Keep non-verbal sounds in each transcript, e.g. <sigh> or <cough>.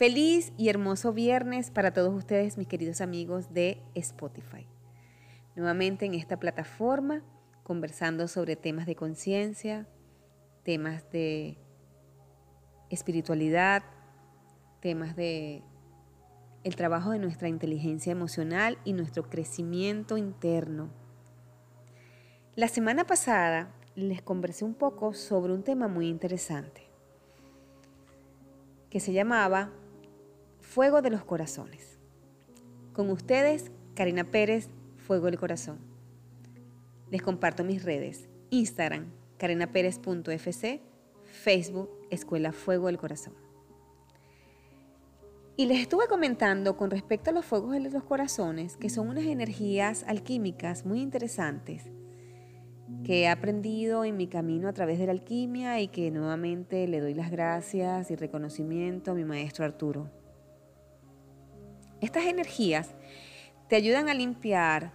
Feliz y hermoso viernes para todos ustedes, mis queridos amigos de Spotify. Nuevamente en esta plataforma, conversando sobre temas de conciencia, temas de espiritualidad, temas de el trabajo de nuestra inteligencia emocional y nuestro crecimiento interno. La semana pasada les conversé un poco sobre un tema muy interesante que se llamaba Fuego de los Corazones. Con ustedes, Karina Pérez, Fuego del Corazón. Les comparto mis redes, Instagram, karinapérez.fc, Facebook, Escuela Fuego del Corazón. Y les estuve comentando con respecto a los fuegos de los corazones, que son unas energías alquímicas muy interesantes que he aprendido en mi camino a través de la alquimia y que nuevamente le doy las gracias y reconocimiento a mi maestro Arturo. Estas energías te ayudan a limpiar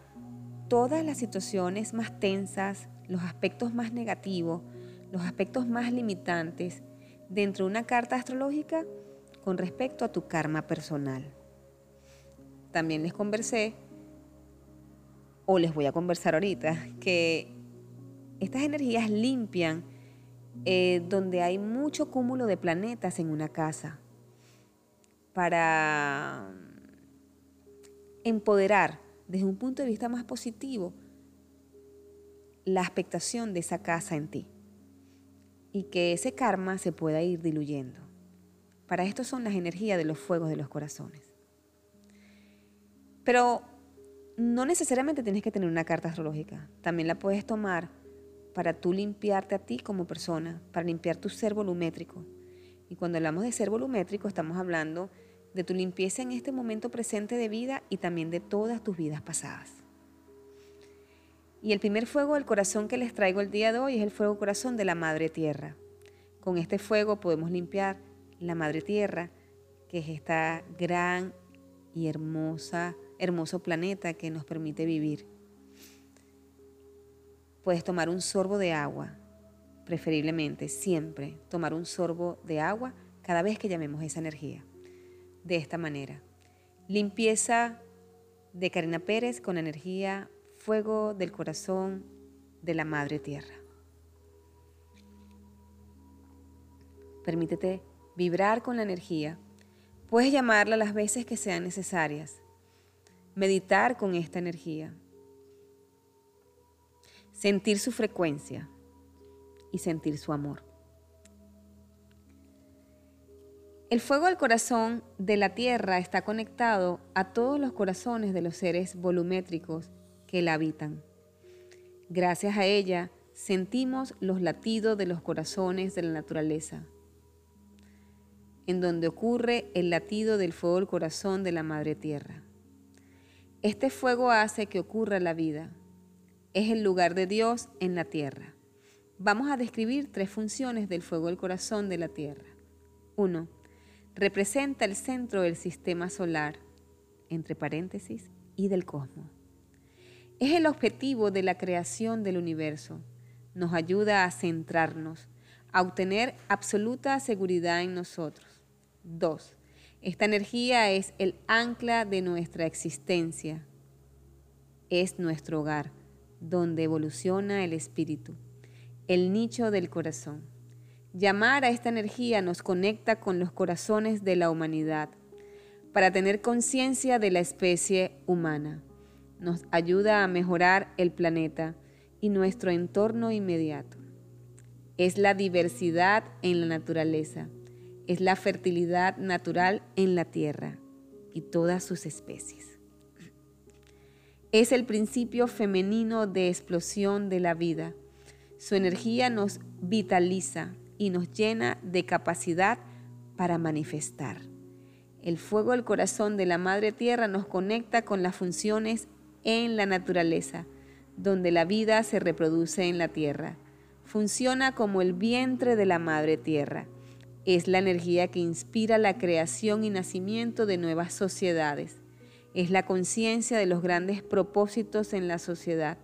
todas las situaciones más tensas, los aspectos más negativos, los aspectos más limitantes dentro de una carta astrológica con respecto a tu karma personal. También les conversé, o les voy a conversar ahorita, que estas energías limpian eh, donde hay mucho cúmulo de planetas en una casa para empoderar desde un punto de vista más positivo la expectación de esa casa en ti y que ese karma se pueda ir diluyendo. Para esto son las energías de los fuegos de los corazones. Pero no necesariamente tienes que tener una carta astrológica. También la puedes tomar para tú limpiarte a ti como persona, para limpiar tu ser volumétrico. Y cuando hablamos de ser volumétrico, estamos hablando de tu limpieza en este momento presente de vida y también de todas tus vidas pasadas. Y el primer fuego del corazón que les traigo el día de hoy es el fuego corazón de la Madre Tierra. Con este fuego podemos limpiar la Madre Tierra, que es esta gran y hermosa, hermoso planeta que nos permite vivir. Puedes tomar un sorbo de agua, preferiblemente siempre tomar un sorbo de agua cada vez que llamemos esa energía de esta manera. Limpieza de Karina Pérez con energía fuego del corazón de la Madre Tierra. Permítete vibrar con la energía. Puedes llamarla las veces que sean necesarias. Meditar con esta energía. Sentir su frecuencia y sentir su amor. El fuego del corazón de la Tierra está conectado a todos los corazones de los seres volumétricos que la habitan. Gracias a ella sentimos los latidos de los corazones de la naturaleza, en donde ocurre el latido del fuego del corazón de la Madre Tierra. Este fuego hace que ocurra la vida. Es el lugar de Dios en la tierra. Vamos a describir tres funciones del fuego del corazón de la tierra. 1 representa el centro del sistema solar, entre paréntesis, y del cosmos. Es el objetivo de la creación del universo. Nos ayuda a centrarnos, a obtener absoluta seguridad en nosotros. 2. Esta energía es el ancla de nuestra existencia. Es nuestro hogar, donde evoluciona el espíritu, el nicho del corazón. Llamar a esta energía nos conecta con los corazones de la humanidad para tener conciencia de la especie humana. Nos ayuda a mejorar el planeta y nuestro entorno inmediato. Es la diversidad en la naturaleza, es la fertilidad natural en la tierra y todas sus especies. Es el principio femenino de explosión de la vida. Su energía nos vitaliza, y nos llena de capacidad para manifestar. El fuego del corazón de la Madre Tierra nos conecta con las funciones en la naturaleza, donde la vida se reproduce en la tierra. Funciona como el vientre de la Madre Tierra. Es la energía que inspira la creación y nacimiento de nuevas sociedades. Es la conciencia de los grandes propósitos en la sociedad.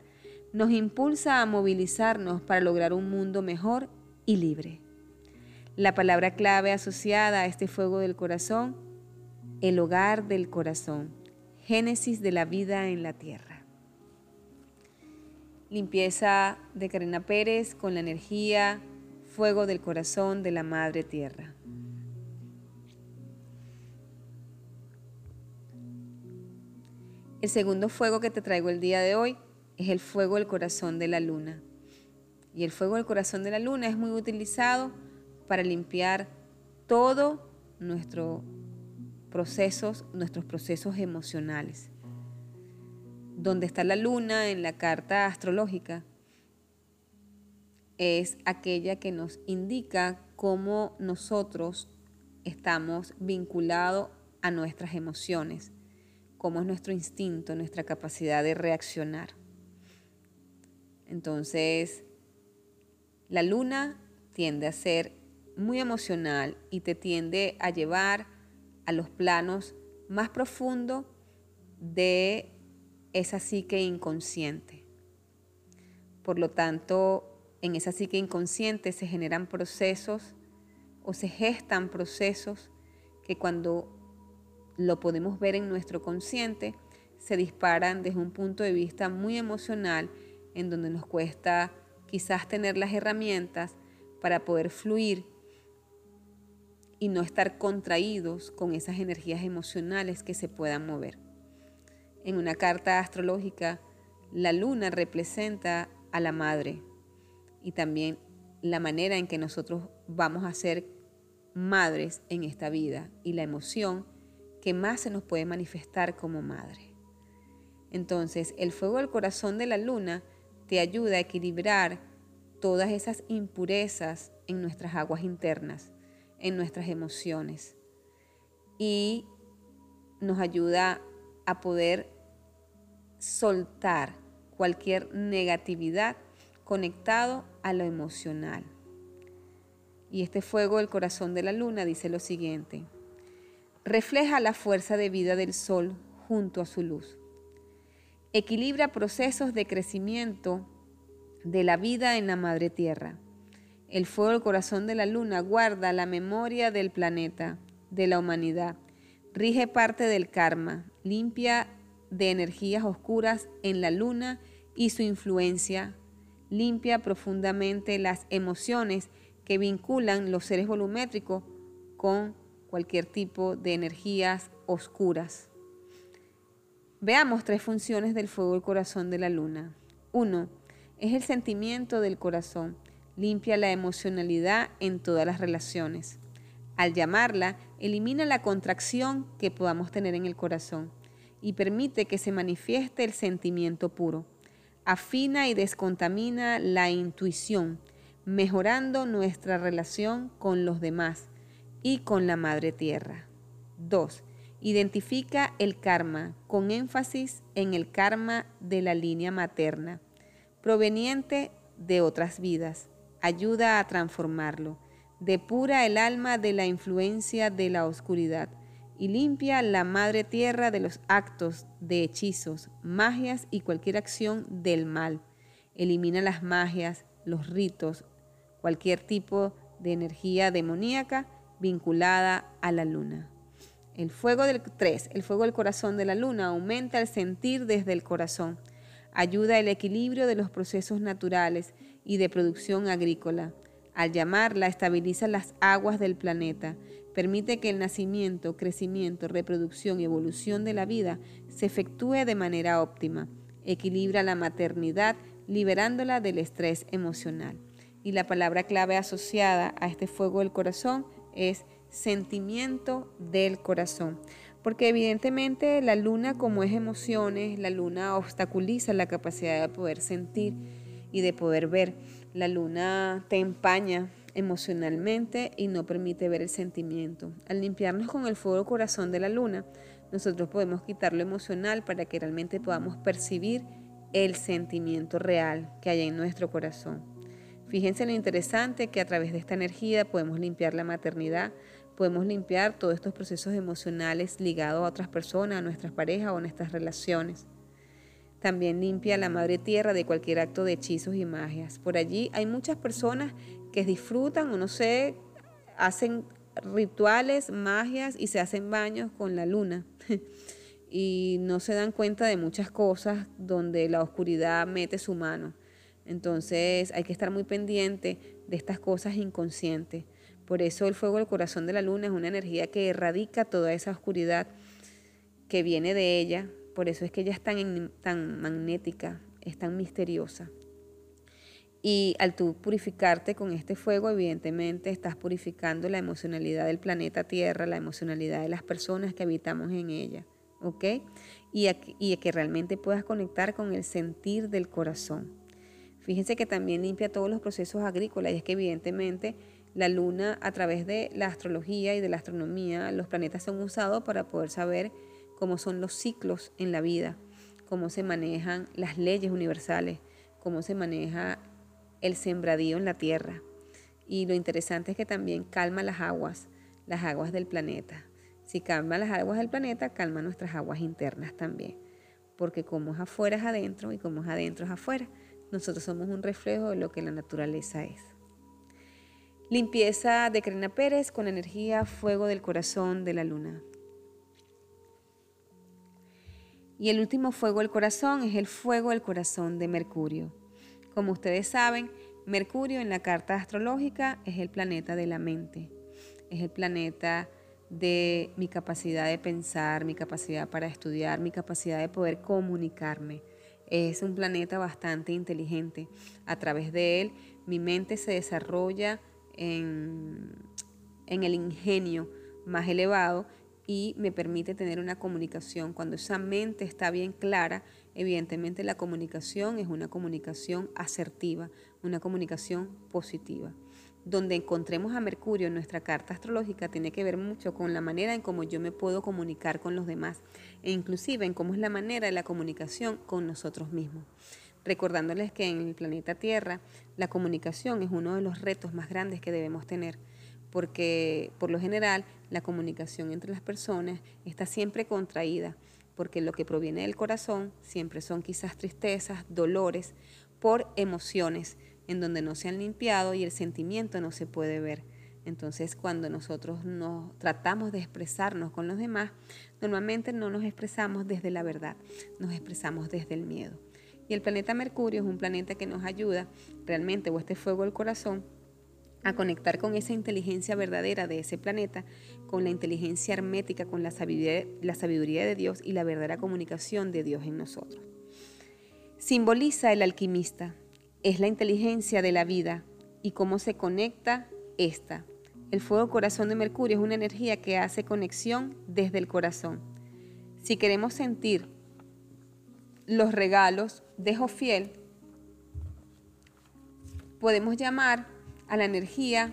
Nos impulsa a movilizarnos para lograr un mundo mejor libre. La palabra clave asociada a este fuego del corazón el hogar del corazón, génesis de la vida en la tierra. Limpieza de Karina Pérez con la energía, fuego del corazón de la Madre Tierra. El segundo fuego que te traigo el día de hoy es el fuego del corazón de la luna. Y el fuego del corazón de la luna es muy utilizado para limpiar todo nuestro procesos, nuestros procesos emocionales. Donde está la luna en la carta astrológica es aquella que nos indica cómo nosotros estamos vinculados a nuestras emociones, cómo es nuestro instinto, nuestra capacidad de reaccionar. Entonces, la luna tiende a ser muy emocional y te tiende a llevar a los planos más profundos de esa psique inconsciente. Por lo tanto, en esa psique inconsciente se generan procesos o se gestan procesos que cuando lo podemos ver en nuestro consciente, se disparan desde un punto de vista muy emocional, en donde nos cuesta quizás tener las herramientas para poder fluir y no estar contraídos con esas energías emocionales que se puedan mover. En una carta astrológica, la luna representa a la madre y también la manera en que nosotros vamos a ser madres en esta vida y la emoción que más se nos puede manifestar como madre. Entonces, el fuego del corazón de la luna te ayuda a equilibrar todas esas impurezas en nuestras aguas internas en nuestras emociones y nos ayuda a poder soltar cualquier negatividad conectado a lo emocional. Y este fuego del corazón de la luna dice lo siguiente, refleja la fuerza de vida del sol junto a su luz. Equilibra procesos de crecimiento de la vida en la madre tierra el fuego del corazón de la luna guarda la memoria del planeta, de la humanidad. Rige parte del karma, limpia de energías oscuras en la luna y su influencia. Limpia profundamente las emociones que vinculan los seres volumétricos con cualquier tipo de energías oscuras. Veamos tres funciones del fuego del corazón de la luna. Uno, es el sentimiento del corazón limpia la emocionalidad en todas las relaciones. Al llamarla, elimina la contracción que podamos tener en el corazón y permite que se manifieste el sentimiento puro. Afina y descontamina la intuición, mejorando nuestra relación con los demás y con la Madre Tierra. 2. Identifica el karma con énfasis en el karma de la línea materna, proveniente de otras vidas ayuda a transformarlo, depura el alma de la influencia de la oscuridad y limpia la madre tierra de los actos de hechizos, magias y cualquier acción del mal. Elimina las magias, los ritos, cualquier tipo de energía demoníaca vinculada a la luna. El fuego del 3, el fuego del corazón de la luna aumenta el sentir desde el corazón, ayuda el equilibrio de los procesos naturales y de producción agrícola. Al llamarla, estabiliza las aguas del planeta, permite que el nacimiento, crecimiento, reproducción y evolución de la vida se efectúe de manera óptima, equilibra la maternidad, liberándola del estrés emocional. Y la palabra clave asociada a este fuego del corazón es sentimiento del corazón. Porque evidentemente la luna como es emociones, la luna obstaculiza la capacidad de poder sentir y de poder ver. La luna te empaña emocionalmente y no permite ver el sentimiento. Al limpiarnos con el fuego corazón de la luna, nosotros podemos quitar lo emocional para que realmente podamos percibir el sentimiento real que hay en nuestro corazón. Fíjense lo interesante que a través de esta energía podemos limpiar la maternidad, podemos limpiar todos estos procesos emocionales ligados a otras personas, a nuestras parejas o a nuestras relaciones. También limpia la madre tierra de cualquier acto de hechizos y magias. Por allí hay muchas personas que disfrutan o no sé, hacen rituales, magias y se hacen baños con la luna. <laughs> y no se dan cuenta de muchas cosas donde la oscuridad mete su mano. Entonces hay que estar muy pendiente de estas cosas inconscientes. Por eso el fuego del corazón de la luna es una energía que erradica toda esa oscuridad que viene de ella. Por eso es que ella es tan, tan magnética, es tan misteriosa. Y al tú purificarte con este fuego, evidentemente estás purificando la emocionalidad del planeta Tierra, la emocionalidad de las personas que habitamos en ella, ¿ok? Y, y que realmente puedas conectar con el sentir del corazón. Fíjense que también limpia todos los procesos agrícolas y es que evidentemente la luna a través de la astrología y de la astronomía, los planetas son usados para poder saber cómo son los ciclos en la vida, cómo se manejan las leyes universales, cómo se maneja el sembradío en la tierra. Y lo interesante es que también calma las aguas, las aguas del planeta. Si calma las aguas del planeta, calma nuestras aguas internas también. Porque como es afuera es adentro y como es adentro es afuera. Nosotros somos un reflejo de lo que la naturaleza es. Limpieza de Crena Pérez con energía fuego del corazón de la luna. Y el último fuego del corazón es el fuego del corazón de Mercurio. Como ustedes saben, Mercurio en la carta astrológica es el planeta de la mente, es el planeta de mi capacidad de pensar, mi capacidad para estudiar, mi capacidad de poder comunicarme. Es un planeta bastante inteligente. A través de él mi mente se desarrolla en, el ingenio más elevado y me permite tener una comunicación. Cuando esa mente está bien clara, evidentemente la comunicación es una comunicación asertiva, una comunicación positiva. Donde encontremos a Mercurio en nuestra carta astrológica tiene que ver mucho con la manera en cómo yo me puedo comunicar con los demás e inclusive en cómo es la manera de la comunicación con nosotros mismos. Recordándoles que en el planeta Tierra la comunicación es uno de los retos más grandes que debemos tener porque por lo general la comunicación entre las personas está siempre contraída, porque lo que proviene del corazón siempre son quizás tristezas, dolores, por emociones en donde no se han limpiado y el sentimiento no se puede ver. Entonces, cuando nosotros nos tratamos de expresarnos con los demás, normalmente no nos expresamos desde la verdad, nos expresamos desde el miedo. Y el planeta Mercurio es un planeta que nos ayuda realmente, o este fuego del corazón, a conectar con esa inteligencia verdadera de ese planeta, con la inteligencia hermética, con la sabiduría, la sabiduría de Dios y la verdadera comunicación de Dios en nosotros. Simboliza el alquimista, es la inteligencia de la vida y cómo se conecta esta. El fuego corazón de Mercurio es una energía que hace conexión desde el corazón. Si queremos sentir los regalos de Jofiel, podemos llamar a la energía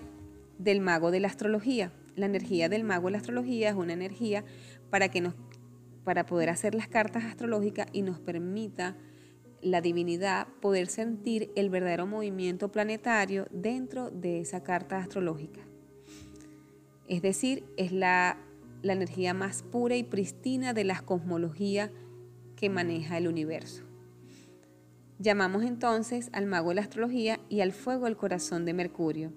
del mago de la astrología. La energía del mago de la astrología es una energía para, que nos, para poder hacer las cartas astrológicas y nos permita la divinidad poder sentir el verdadero movimiento planetario dentro de esa carta astrológica. Es decir, es la, la energía más pura y pristina de la cosmología que maneja el universo. Llamamos entonces al mago de la astrología y al fuego del corazón de Mercurio.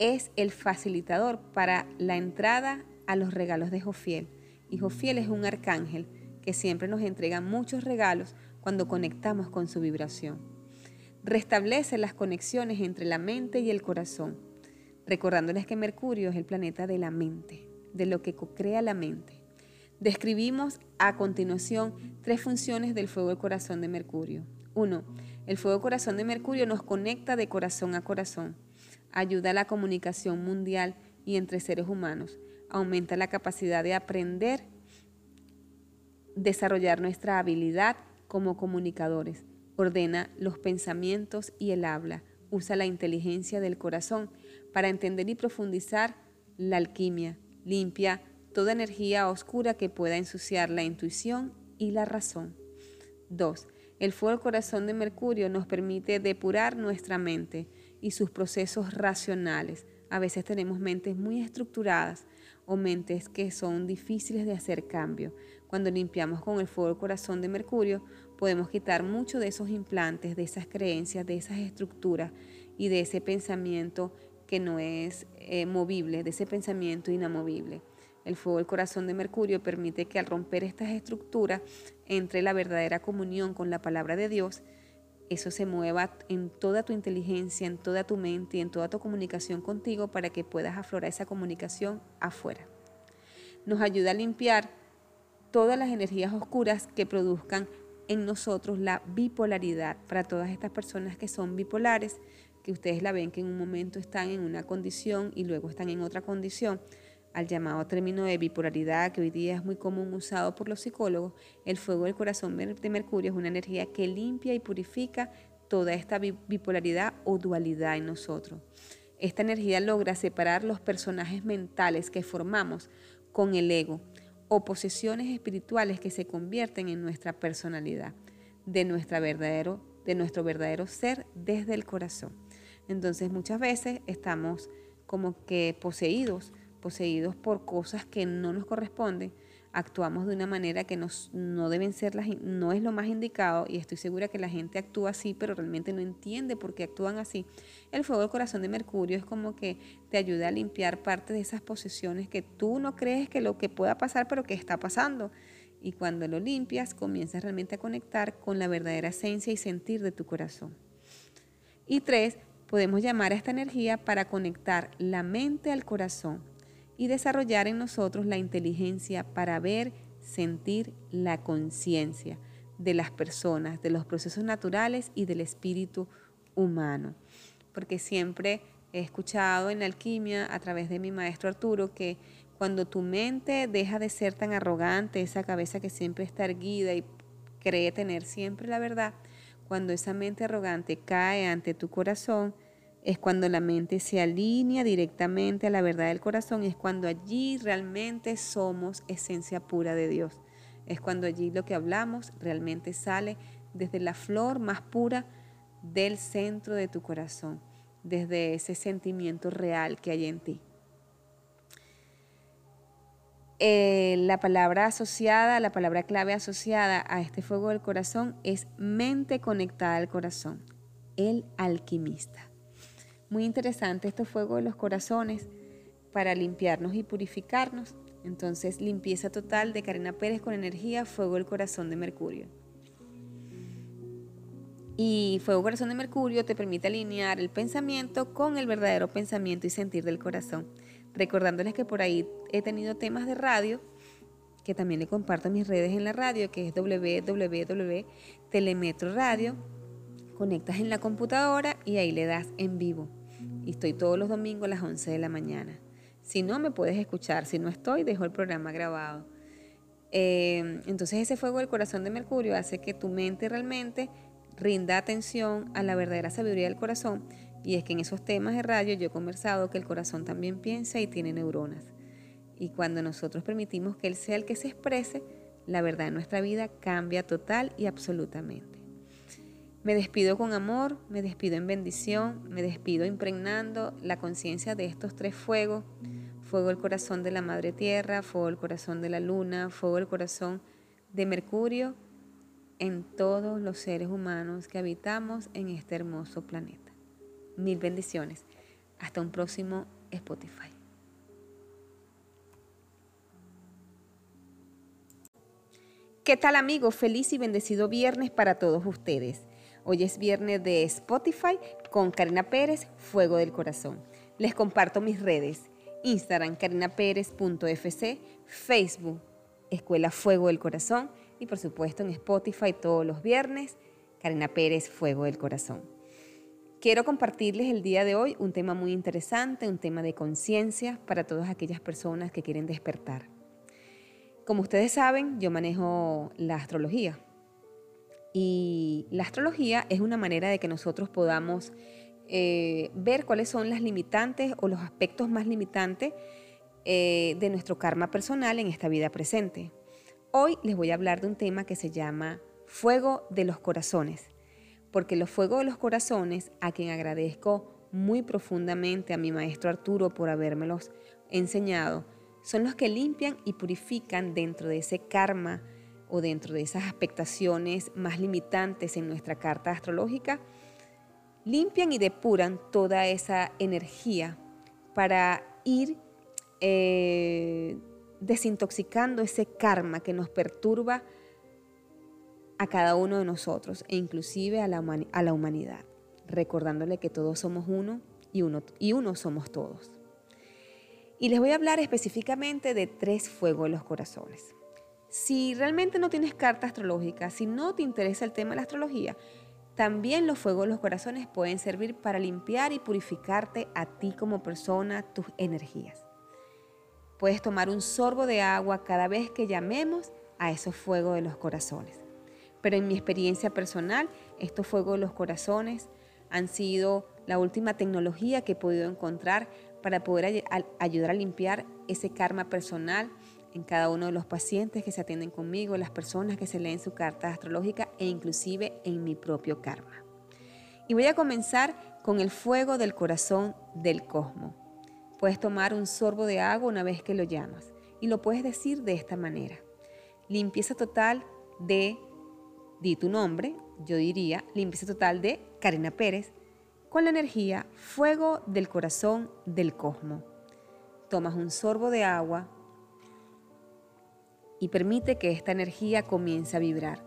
Es el facilitador para la entrada a los regalos de Jofiel. Y Jofiel es un arcángel que siempre nos entrega muchos regalos cuando conectamos con su vibración. Restablece las conexiones entre la mente y el corazón, recordándoles que Mercurio es el planeta de la mente, de lo que crea la mente. Describimos a continuación tres funciones del fuego del corazón de Mercurio. 1. El fuego corazón de Mercurio nos conecta de corazón a corazón, ayuda a la comunicación mundial y entre seres humanos, aumenta la capacidad de aprender, desarrollar nuestra habilidad como comunicadores, ordena los pensamientos y el habla, usa la inteligencia del corazón para entender y profundizar la alquimia, limpia toda energía oscura que pueda ensuciar la intuición y la razón. 2. El fuego corazón de Mercurio nos permite depurar nuestra mente y sus procesos racionales. A veces tenemos mentes muy estructuradas o mentes que son difíciles de hacer cambio. Cuando limpiamos con el fuego corazón de Mercurio, podemos quitar mucho de esos implantes, de esas creencias, de esas estructuras y de ese pensamiento que no es eh, movible, de ese pensamiento inamovible. El fuego del corazón de Mercurio permite que al romper estas estructuras entre la verdadera comunión con la palabra de Dios, eso se mueva en toda tu inteligencia, en toda tu mente y en toda tu comunicación contigo para que puedas aflorar esa comunicación afuera. Nos ayuda a limpiar todas las energías oscuras que produzcan en nosotros la bipolaridad. Para todas estas personas que son bipolares, que ustedes la ven que en un momento están en una condición y luego están en otra condición, al llamado término de bipolaridad, que hoy día es muy común usado por los psicólogos, el fuego del corazón de Mercurio es una energía que limpia y purifica toda esta bipolaridad o dualidad en nosotros. Esta energía logra separar los personajes mentales que formamos con el ego o posesiones espirituales que se convierten en nuestra personalidad, de, de nuestro verdadero ser desde el corazón. Entonces muchas veces estamos como que poseídos poseídos por cosas que no nos corresponden, actuamos de una manera que nos, no deben ser las, no es lo más indicado y estoy segura que la gente actúa así, pero realmente no entiende por qué actúan así. El fuego del corazón de Mercurio es como que te ayuda a limpiar parte de esas posesiones que tú no crees que lo que pueda pasar, pero que está pasando. Y cuando lo limpias, comienzas realmente a conectar con la verdadera esencia y sentir de tu corazón. Y tres, podemos llamar a esta energía para conectar la mente al corazón y desarrollar en nosotros la inteligencia para ver, sentir la conciencia de las personas, de los procesos naturales y del espíritu humano. Porque siempre he escuchado en alquimia a través de mi maestro Arturo que cuando tu mente deja de ser tan arrogante, esa cabeza que siempre está erguida y cree tener siempre la verdad, cuando esa mente arrogante cae ante tu corazón, es cuando la mente se alinea directamente a la verdad del corazón, es cuando allí realmente somos esencia pura de Dios. Es cuando allí lo que hablamos realmente sale desde la flor más pura del centro de tu corazón, desde ese sentimiento real que hay en ti. Eh, la palabra asociada, la palabra clave asociada a este fuego del corazón es mente conectada al corazón, el alquimista. Muy interesante este fuego de los corazones para limpiarnos y purificarnos. Entonces, limpieza total de Karina Pérez con energía, fuego del corazón de Mercurio. Y fuego corazón de Mercurio te permite alinear el pensamiento con el verdadero pensamiento y sentir del corazón. Recordándoles que por ahí he tenido temas de radio que también le comparto en mis redes en la radio, que es www.telemetro radio. Conectas en la computadora y ahí le das en vivo y estoy todos los domingos a las 11 de la mañana. Si no, me puedes escuchar. Si no estoy, dejo el programa grabado. Eh, entonces ese fuego del corazón de Mercurio hace que tu mente realmente rinda atención a la verdadera sabiduría del corazón. Y es que en esos temas de radio yo he conversado que el corazón también piensa y tiene neuronas. Y cuando nosotros permitimos que Él sea el que se exprese, la verdad en nuestra vida cambia total y absolutamente. Me despido con amor, me despido en bendición, me despido impregnando la conciencia de estos tres fuegos. Fuego el corazón de la Madre Tierra, fuego el corazón de la Luna, fuego el corazón de Mercurio en todos los seres humanos que habitamos en este hermoso planeta. Mil bendiciones. Hasta un próximo Spotify. ¿Qué tal amigos? Feliz y bendecido viernes para todos ustedes. Hoy es viernes de Spotify con Karina Pérez, Fuego del Corazón. Les comparto mis redes. Instagram, carinapérez.fc, Facebook, Escuela Fuego del Corazón y por supuesto en Spotify todos los viernes, Karina Pérez, Fuego del Corazón. Quiero compartirles el día de hoy un tema muy interesante, un tema de conciencia para todas aquellas personas que quieren despertar. Como ustedes saben, yo manejo la astrología, y la astrología es una manera de que nosotros podamos eh, ver cuáles son las limitantes o los aspectos más limitantes eh, de nuestro karma personal en esta vida presente. Hoy les voy a hablar de un tema que se llama fuego de los corazones, porque los fuegos de los corazones, a quien agradezco muy profundamente a mi maestro Arturo por habérmelos enseñado, son los que limpian y purifican dentro de ese karma o dentro de esas expectaciones más limitantes en nuestra carta astrológica, limpian y depuran toda esa energía para ir eh, desintoxicando ese karma que nos perturba a cada uno de nosotros e inclusive a la, humanidad, recordándole que todos somos uno y uno, y uno somos todos. Y les voy a hablar específicamente de tres fuegos de los corazones. Si realmente no tienes carta astrológica, si no te interesa el tema de la astrología, también los fuegos de los corazones pueden servir para limpiar y purificarte a ti como persona, tus energías. Puedes tomar un sorbo de agua cada vez que llamemos a esos fuegos de los corazones. Pero en mi experiencia personal, estos fuegos de los corazones han sido la última tecnología que he podido encontrar para poder ayudar a limpiar ese karma personal en cada uno de los pacientes que se atienden conmigo, las personas que se leen su carta astrológica e inclusive en mi propio karma. Y voy a comenzar con el fuego del corazón del cosmos. Puedes tomar un sorbo de agua una vez que lo llamas y lo puedes decir de esta manera. Limpieza total de, di tu nombre, yo diría limpieza total de Karina Pérez, con la energía fuego del corazón del cosmos. Tomas un sorbo de agua y permite que esta energía comience a vibrar.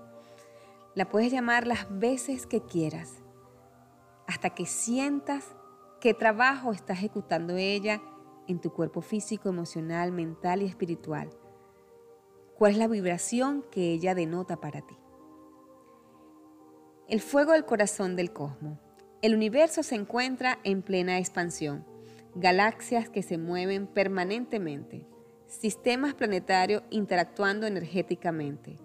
La puedes llamar las veces que quieras, hasta que sientas qué trabajo está ejecutando ella en tu cuerpo físico, emocional, mental y espiritual. ¿Cuál es la vibración que ella denota para ti? El fuego del corazón del cosmos. El universo se encuentra en plena expansión, galaxias que se mueven permanentemente sistemas planetarios interactuando energéticamente.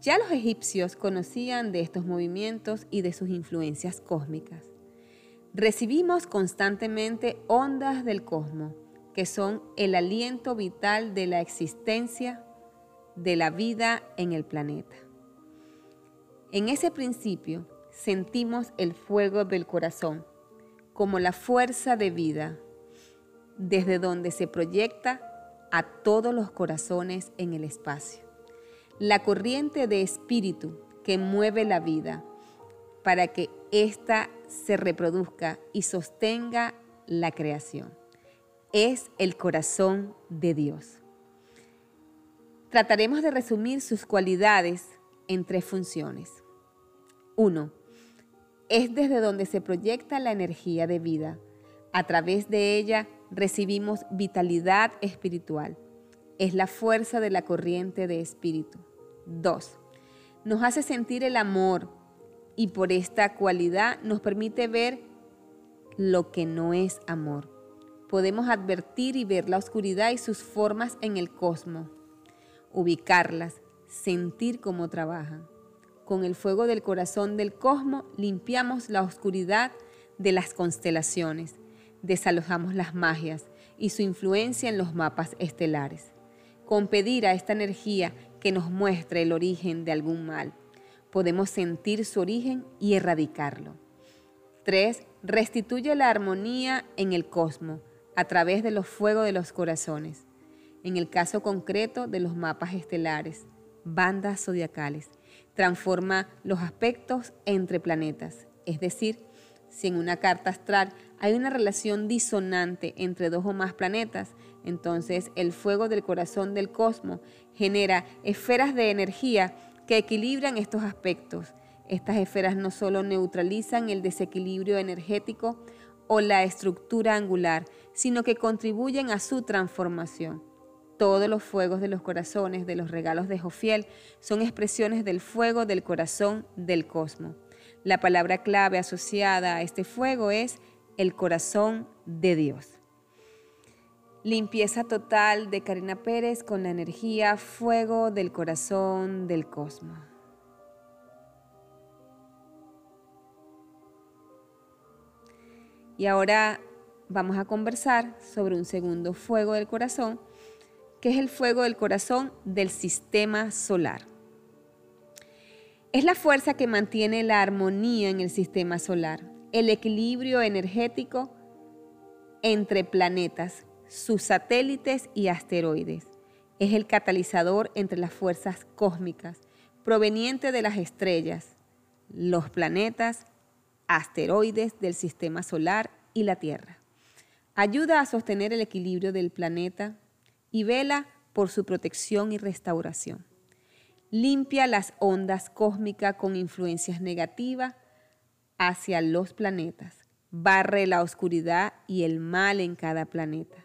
Ya los egipcios conocían de estos movimientos y de sus influencias cósmicas. Recibimos constantemente ondas del cosmos, que son el aliento vital de la existencia de la vida en el planeta. En ese principio sentimos el fuego del corazón como la fuerza de vida, desde donde se proyecta a todos los corazones en el espacio. La corriente de espíritu que mueve la vida para que ésta se reproduzca y sostenga la creación. Es el corazón de Dios. Trataremos de resumir sus cualidades en tres funciones. Uno, Es desde donde se proyecta la energía de vida. A través de ella recibimos vitalidad espiritual. Es la fuerza de la corriente de espíritu. 2. Nos hace sentir el amor y por esta cualidad nos permite ver lo que no es amor. Podemos advertir y ver la oscuridad y sus formas en el cosmos, ubicarlas, sentir cómo trabajan. Con el fuego del corazón del cosmos limpiamos la oscuridad de las constelaciones desalojamos las magias y su influencia en los mapas estelares, con pedir a esta energía que nos muestre el origen de algún mal. Podemos sentir su origen y erradicarlo. 3. Restituye la armonía en el cosmos a través de los fuegos de los corazones. En el caso concreto de los mapas estelares, bandas zodiacales, transforma los aspectos entre planetas, es decir, si en una carta astral hay una relación disonante entre dos o más planetas, entonces el fuego del corazón del cosmos genera esferas de energía que equilibran estos aspectos. Estas esferas no solo neutralizan el desequilibrio energético o la estructura angular, sino que contribuyen a su transformación. Todos los fuegos de los corazones de los regalos de Jofiel son expresiones del fuego del corazón del cosmos. La palabra clave asociada a este fuego es el corazón de Dios. Limpieza total de Karina Pérez con la energía fuego del corazón del cosmos. Y ahora vamos a conversar sobre un segundo fuego del corazón, que es el fuego del corazón del sistema solar. Es la fuerza que mantiene la armonía en el sistema solar, el equilibrio energético entre planetas, sus satélites y asteroides. Es el catalizador entre las fuerzas cósmicas provenientes de las estrellas, los planetas, asteroides del sistema solar y la Tierra. Ayuda a sostener el equilibrio del planeta y vela por su protección y restauración. Limpia las ondas cósmicas con influencias negativas hacia los planetas. Barre la oscuridad y el mal en cada planeta.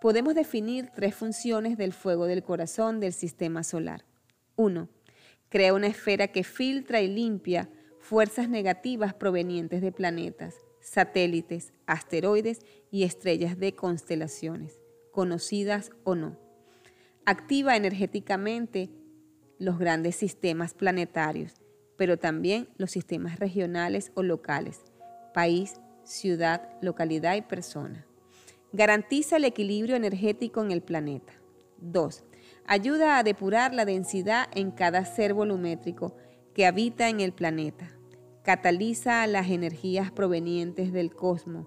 Podemos definir tres funciones del fuego del corazón del sistema solar. 1. Crea una esfera que filtra y limpia fuerzas negativas provenientes de planetas, satélites, asteroides y estrellas de constelaciones, conocidas o no. Activa energéticamente los grandes sistemas planetarios, pero también los sistemas regionales o locales, país, ciudad, localidad y persona. Garantiza el equilibrio energético en el planeta. 2. Ayuda a depurar la densidad en cada ser volumétrico que habita en el planeta. Cataliza las energías provenientes del cosmos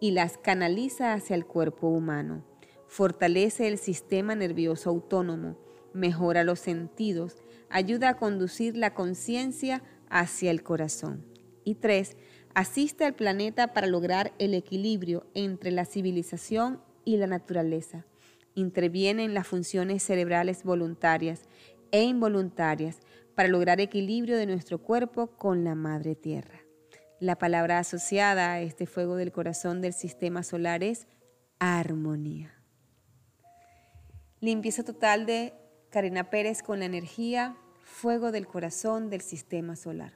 y las canaliza hacia el cuerpo humano. Fortalece el sistema nervioso autónomo, mejora los sentidos, ayuda a conducir la conciencia hacia el corazón. Y 3 asiste al planeta para lograr el equilibrio entre la civilización y la naturaleza. Interviene en las funciones cerebrales voluntarias e involuntarias para lograr equilibrio de nuestro cuerpo con la Madre Tierra. La palabra asociada a este fuego del corazón del sistema solar es armonía. Limpieza total de Karina Pérez con la energía fuego del corazón del sistema solar.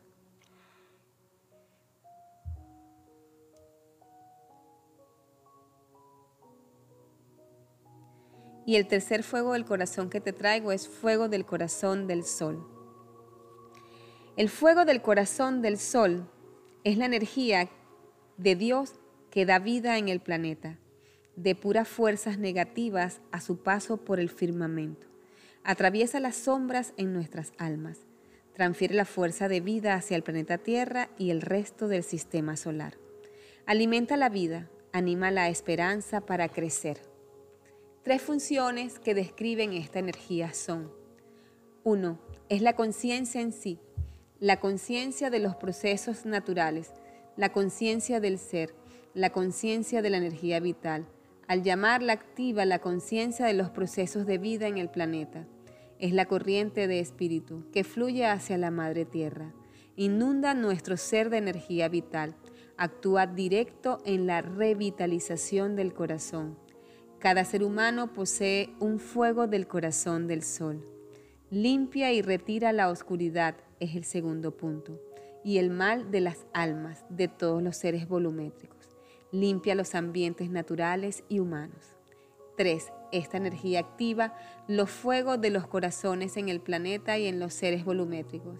Y el tercer fuego del corazón que te traigo es fuego del corazón del sol. El fuego del corazón del sol es la energía de Dios que da vida en el planeta, de puras fuerzas negativas a su paso por el firmamento. Atraviesa las sombras en nuestras almas, transfiere la fuerza de vida hacia el planeta Tierra y el resto del sistema solar. Alimenta la vida, anima la esperanza para crecer Tres funciones que describen esta energía son, uno, es la conciencia en sí, la conciencia de los procesos naturales, la conciencia del ser, la conciencia de la energía vital, al llamarla activa la conciencia de los procesos de vida en el planeta. Es la corriente de espíritu que fluye hacia la madre tierra, inunda nuestro ser de energía vital, actúa directo en la revitalización del corazón cada ser humano posee un fuego del corazón del sol. Limpia y retira la oscuridad es el segundo punto. Y el mal de las almas de todos los seres volumétricos. Limpia los ambientes naturales y humanos. 3. Esta energía activa los fuegos de los corazones en el planeta y en los seres volumétricos.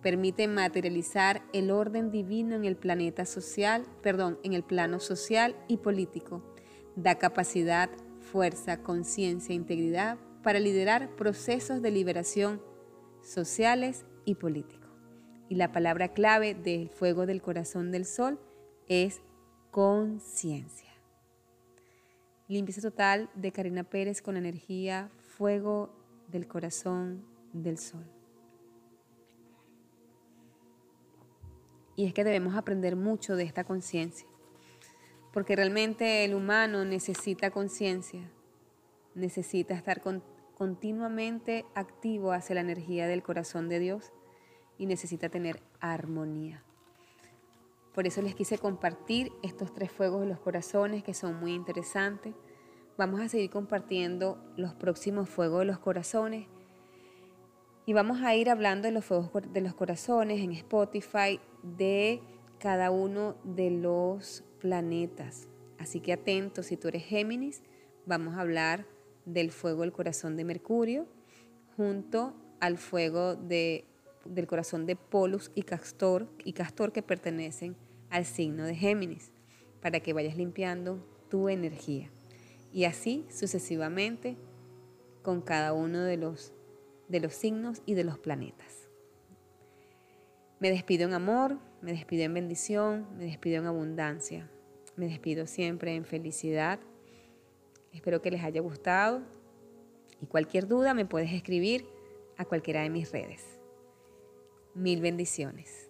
Permite materializar el orden divino en el planeta social, perdón, en el plano social y político. Da capacidad fuerza, conciencia e integridad para liderar procesos de liberación sociales y políticos. Y la palabra clave del fuego del corazón del sol es conciencia. Limpieza total de Karina Pérez con energía fuego del corazón del sol. Y es que debemos aprender mucho de esta conciencia porque realmente el humano necesita conciencia, necesita estar continuamente activo hacia la energía del corazón de Dios y necesita tener armonía. Por eso les quise compartir estos tres fuegos de los corazones que son muy interesantes. Vamos a seguir compartiendo los próximos fuegos de los corazones y vamos a ir hablando de los fuegos de los corazones en Spotify de cada uno de los planetas. Así que atentos, si tú eres Géminis, vamos a hablar del fuego del corazón de Mercurio junto al fuego de, del corazón de Polus y Castor, y Castor que pertenecen al signo de Géminis, para que vayas limpiando tu energía. Y así sucesivamente con cada uno de los, de los signos y de los planetas. Me despido en amor, me despido en bendición, me despido en abundancia. Me despido siempre en felicidad. Espero que les haya gustado y cualquier duda me puedes escribir a cualquiera de mis redes. Mil bendiciones.